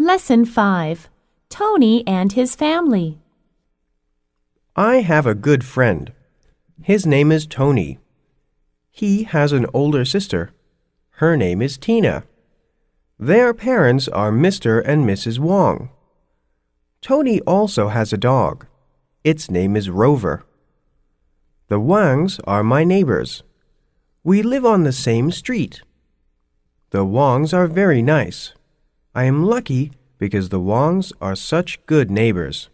Lesson 5 Tony and his family. I have a good friend. His name is Tony. He has an older sister. Her name is Tina. Their parents are Mr. and Mrs. Wang. Tony also has a dog. Its name is Rover. The Wangs are my neighbors. We live on the same street. The Wangs are very nice. I am lucky because the Wangs are such good neighbors.